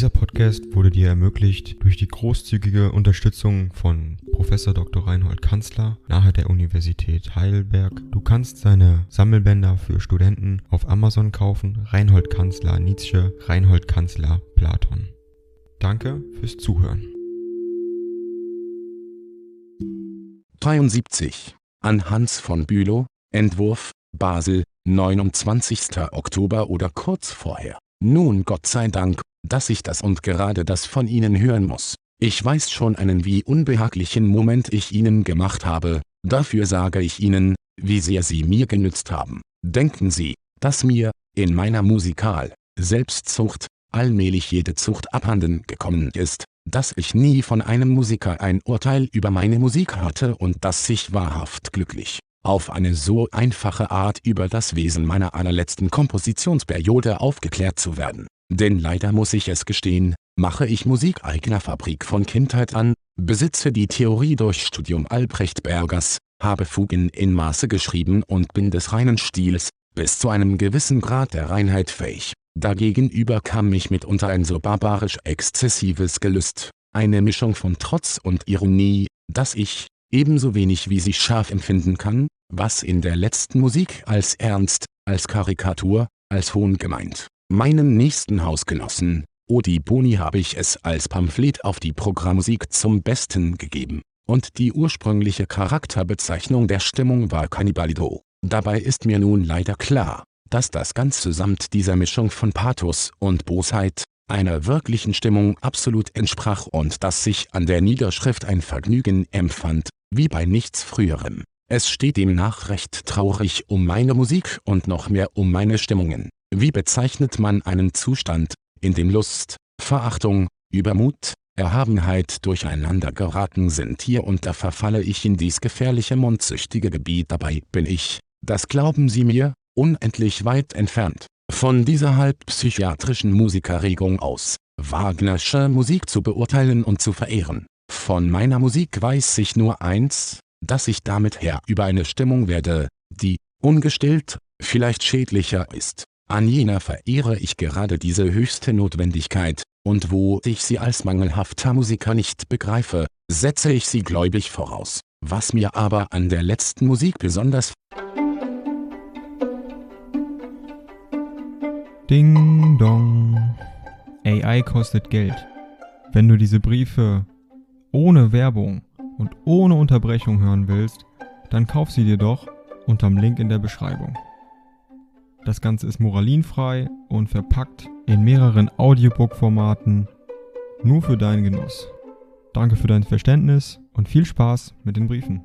Dieser Podcast wurde dir ermöglicht durch die großzügige Unterstützung von Professor Dr. Reinhold Kanzler nahe der Universität Heidelberg. Du kannst seine Sammelbänder für Studenten auf Amazon kaufen. Reinhold Kanzler Nietzsche, Reinhold Kanzler Platon. Danke fürs Zuhören. 73. An Hans von Bülow, Entwurf, Basel, 29. Oktober oder kurz vorher. Nun Gott sei Dank, dass ich das und gerade das von Ihnen hören muss. Ich weiß schon einen wie unbehaglichen Moment ich Ihnen gemacht habe, dafür sage ich Ihnen, wie sehr Sie mir genützt haben. Denken Sie, dass mir, in meiner Musikal, Selbstzucht, allmählich jede Zucht abhanden gekommen ist, dass ich nie von einem Musiker ein Urteil über meine Musik hatte und dass ich wahrhaft glücklich, auf eine so einfache Art über das Wesen meiner allerletzten Kompositionsperiode aufgeklärt zu werden. Denn leider muss ich es gestehen, mache ich Musik eigener Fabrik von Kindheit an, besitze die Theorie durch Studium Albrecht Bergers, habe Fugen in Maße geschrieben und bin des reinen Stils, bis zu einem gewissen Grad der Reinheit fähig. Dagegenüber kam mich mitunter ein so barbarisch exzessives Gelüst, eine Mischung von Trotz und Ironie, dass ich, ebenso wenig wie sie scharf empfinden kann, was in der letzten Musik als Ernst, als Karikatur, als Hohn gemeint. Meinen nächsten Hausgenossen, Odi Boni habe ich es als Pamphlet auf die Programmmusik zum Besten gegeben, und die ursprüngliche Charakterbezeichnung der Stimmung war Cannibalido. Dabei ist mir nun leider klar, dass das Ganze samt dieser Mischung von Pathos und Bosheit, einer wirklichen Stimmung absolut entsprach und dass sich an der Niederschrift ein Vergnügen empfand, wie bei nichts früherem. Es steht demnach recht traurig um meine Musik und noch mehr um meine Stimmungen. Wie bezeichnet man einen Zustand, in dem Lust, Verachtung, Übermut, Erhabenheit durcheinander geraten sind hier und da verfalle ich in dies gefährliche mondsüchtige Gebiet dabei bin ich, das glauben Sie mir, unendlich weit entfernt, von dieser halbpsychiatrischen Musikerregung aus, Wagnersche Musik zu beurteilen und zu verehren. Von meiner Musik weiß ich nur eins, dass ich damit her über eine Stimmung werde, die, ungestillt, vielleicht schädlicher ist. An jener verehre ich gerade diese höchste Notwendigkeit, und wo ich sie als mangelhafter Musiker nicht begreife, setze ich sie gläubig voraus. Was mir aber an der letzten Musik besonders Ding dong. AI kostet Geld. Wenn du diese Briefe ohne Werbung und ohne Unterbrechung hören willst, dann kauf sie dir doch unterm Link in der Beschreibung. Das Ganze ist moralinfrei und verpackt in mehreren Audiobook-Formaten nur für deinen Genuss. Danke für dein Verständnis und viel Spaß mit den Briefen.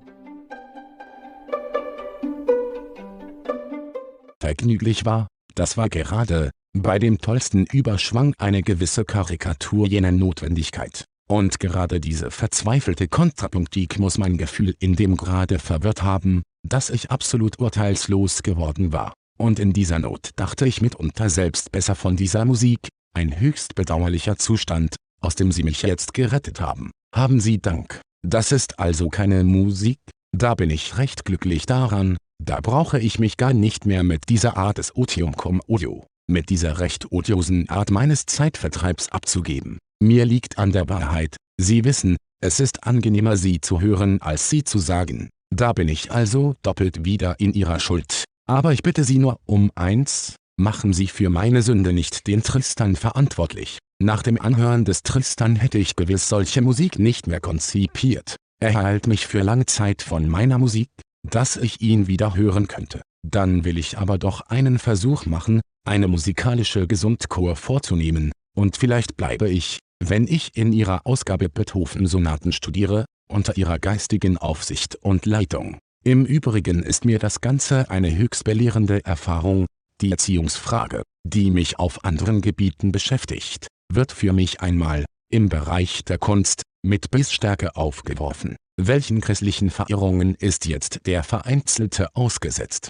vergnüglich war, das war gerade, bei dem tollsten Überschwang eine gewisse Karikatur jener Notwendigkeit. Und gerade diese verzweifelte Kontrapunktik muss mein Gefühl in dem Grade verwirrt haben, dass ich absolut urteilslos geworden war. Und in dieser Not dachte ich mitunter selbst besser von dieser Musik, ein höchst bedauerlicher Zustand, aus dem Sie mich jetzt gerettet haben. Haben Sie Dank. Das ist also keine Musik, da bin ich recht glücklich daran, da brauche ich mich gar nicht mehr mit dieser Art des Otium cum Odio, mit dieser recht odiosen Art meines Zeitvertreibs abzugeben. Mir liegt an der Wahrheit, Sie wissen, es ist angenehmer Sie zu hören als Sie zu sagen. Da bin ich also doppelt wieder in Ihrer Schuld. Aber ich bitte Sie nur um eins, machen Sie für meine Sünde nicht den Tristan verantwortlich. Nach dem Anhören des Tristan hätte ich gewiss solche Musik nicht mehr konzipiert. Er heilt mich für lange Zeit von meiner Musik, dass ich ihn wieder hören könnte. Dann will ich aber doch einen Versuch machen, eine musikalische Gesundkur vorzunehmen, und vielleicht bleibe ich, wenn ich in ihrer Ausgabe Beethoven-Sonaten studiere, unter ihrer geistigen Aufsicht und Leitung. Im Übrigen ist mir das Ganze eine höchst belehrende Erfahrung, die Erziehungsfrage, die mich auf anderen Gebieten beschäftigt, wird für mich einmal, im Bereich der Kunst, mit Bissstärke aufgeworfen. Welchen grässlichen Verirrungen ist jetzt der Vereinzelte ausgesetzt?